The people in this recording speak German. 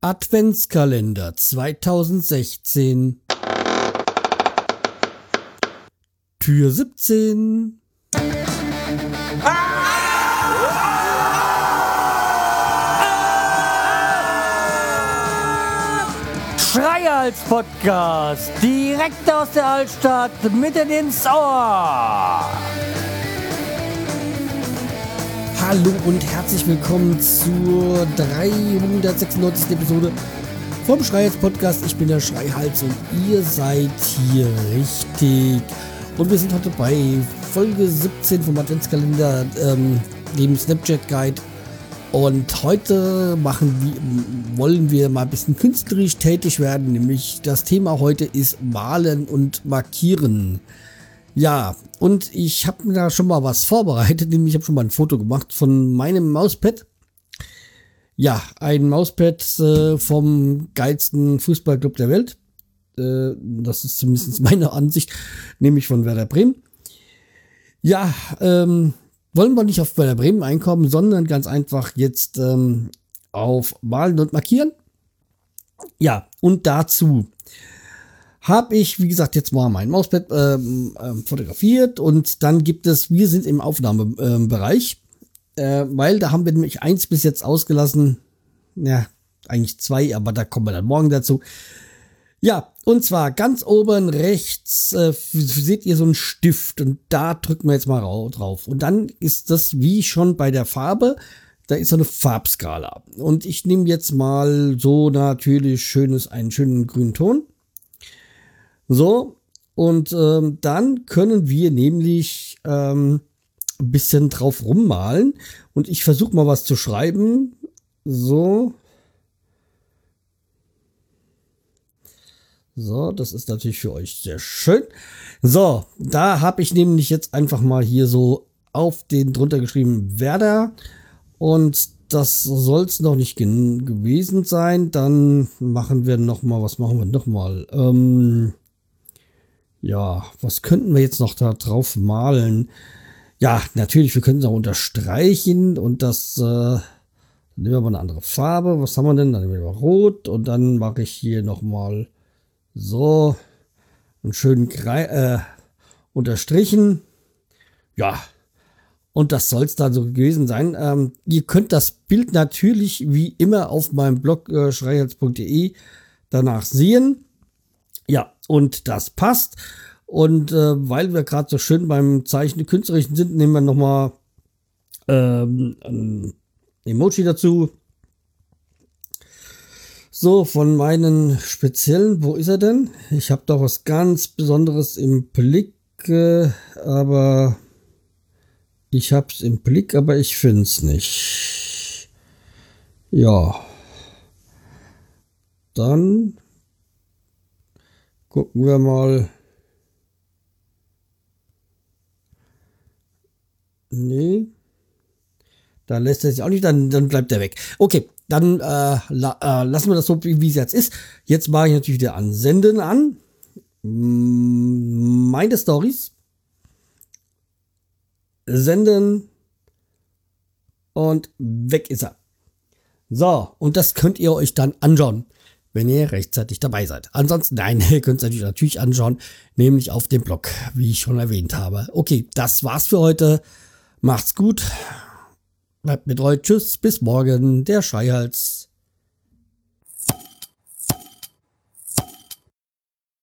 Adventskalender 2016 Tür 17 Schreihals Podcast, direkt aus der Altstadt, mitten ins Ohr. Hallo und herzlich willkommen zur 396. Episode vom Schreihals Podcast. Ich bin der Schreihals und ihr seid hier richtig. Und wir sind heute bei Folge 17 vom Adventskalender, ähm, dem Snapchat Guide. Und heute machen wir, wollen wir mal ein bisschen künstlerisch tätig werden, nämlich das Thema heute ist Malen und Markieren. Ja, und ich habe mir da schon mal was vorbereitet, nämlich ich habe schon mal ein Foto gemacht von meinem Mauspad. Ja, ein Mauspad äh, vom geilsten Fußballclub der Welt. Äh, das ist zumindest meine Ansicht, nämlich von Werder Bremen. Ja, ähm, wollen wir nicht auf Werder Bremen einkommen, sondern ganz einfach jetzt ähm, auf Malen und Markieren. Ja, und dazu habe ich, wie gesagt, jetzt mal mein Mauspad ähm, äh, fotografiert und dann gibt es, wir sind im Aufnahmebereich, äh, weil da haben wir nämlich eins bis jetzt ausgelassen, ja, eigentlich zwei, aber da kommen wir dann morgen dazu. Ja, und zwar ganz oben rechts äh, seht ihr so einen Stift und da drücken wir jetzt mal drauf. Und dann ist das wie schon bei der Farbe, da ist so eine Farbskala. Und ich nehme jetzt mal so natürlich schönes, einen schönen grünen Ton. So, und ähm, dann können wir nämlich ähm, ein bisschen drauf rummalen. Und ich versuche mal was zu schreiben. So, So, das ist natürlich für euch sehr schön. So, da habe ich nämlich jetzt einfach mal hier so auf den drunter geschrieben Werder. Und das soll es noch nicht gewesen sein. Dann machen wir noch mal, was machen wir noch mal? Ähm, ja, was könnten wir jetzt noch da drauf malen? Ja, natürlich, wir können es auch unterstreichen und das, äh, dann nehmen wir mal eine andere Farbe. Was haben wir denn? Dann nehmen wir mal rot und dann mache ich hier noch mal so, einen schönen Krei äh, unterstrichen. Ja, und das soll es dann so gewesen sein. Ähm, ihr könnt das Bild natürlich wie immer auf meinem Blog äh, schreihals.de danach sehen. Ja, und das passt. Und äh, weil wir gerade so schön beim Zeichnen künstlerischen sind, nehmen wir nochmal ähm, ein Emoji dazu. So, von meinen speziellen, wo ist er denn? Ich habe doch was ganz Besonderes im Blick, äh, aber ich hab's im Blick, aber ich find's nicht. Ja. Dann gucken wir mal. Nee. Da lässt er sich auch nicht, dann, dann bleibt er weg. Okay, dann äh, la, äh, lassen wir das so, wie es jetzt ist. Jetzt mache ich natürlich wieder an Senden an. Meine Stories. Senden. Und weg ist er. So, und das könnt ihr euch dann anschauen, wenn ihr rechtzeitig dabei seid. Ansonsten, nein, ihr könnt es natürlich, natürlich anschauen, nämlich auf dem Blog, wie ich schon erwähnt habe. Okay, das war's für heute. Macht's gut. Bleibt mir treu. Tschüss, bis morgen. Der Schreihals.